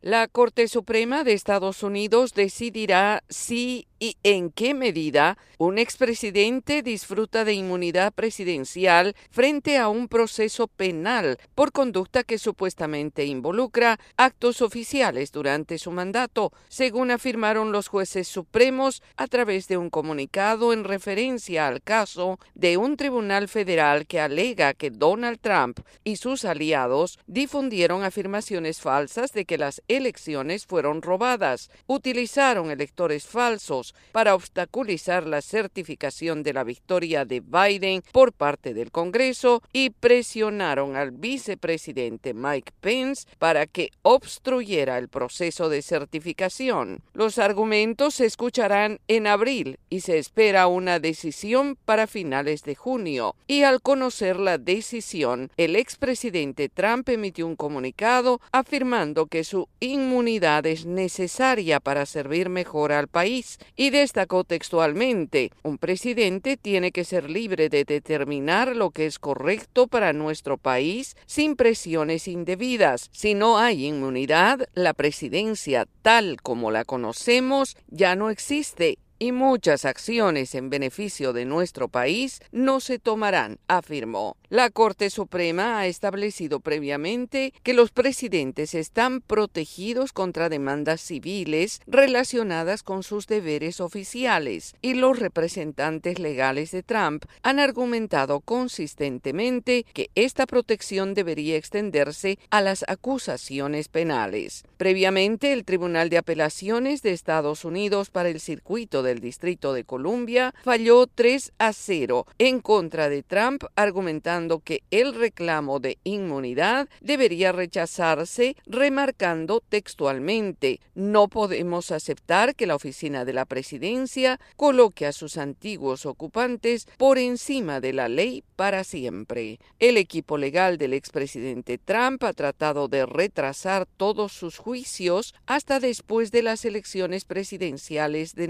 La Corte Suprema de Estados Unidos decidirá si y en qué medida un expresidente disfruta de inmunidad presidencial frente a un proceso penal por conducta que supuestamente involucra actos oficiales durante su mandato, según afirmaron los jueces supremos a través de un comunicado en referencia al caso de un tribunal federal que alega que Donald Trump y sus aliados difundieron afirmaciones falsas de que las elecciones fueron robadas, utilizaron electores falsos para obstaculizar la certificación de la victoria de Biden por parte del Congreso y presionaron al vicepresidente Mike Pence para que obstruyera el proceso de certificación. Los argumentos se escucharán en abril y se espera una decisión para finales de junio. Y al conocer la decisión, el expresidente Trump emitió un comunicado afirmando que su inmunidad es necesaria para servir mejor al país y destacó textualmente, un presidente tiene que ser libre de determinar lo que es correcto para nuestro país sin presiones indebidas. Si no hay inmunidad, la presidencia tal como la conocemos ya no existe y muchas acciones en beneficio de nuestro país no se tomarán, afirmó. La Corte Suprema ha establecido previamente que los presidentes están protegidos contra demandas civiles relacionadas con sus deberes oficiales y los representantes legales de Trump han argumentado consistentemente que esta protección debería extenderse a las acusaciones penales. Previamente, el Tribunal de Apelaciones de Estados Unidos para el Circuito del Distrito de Columbia falló 3 a 0 en contra de Trump, argumentando que el reclamo de inmunidad debería rechazarse, remarcando textualmente, no podemos aceptar que la oficina de la presidencia coloque a sus antiguos ocupantes por encima de la ley para siempre. El equipo legal del expresidente Trump ha tratado de retrasar todos sus juicios hasta después de las elecciones presidenciales de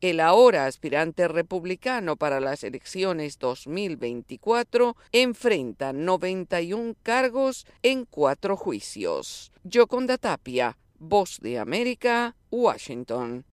el ahora aspirante republicano para las elecciones 2024 enfrenta 91 cargos en cuatro juicios. Yoconda Tapia, Voz de América, Washington.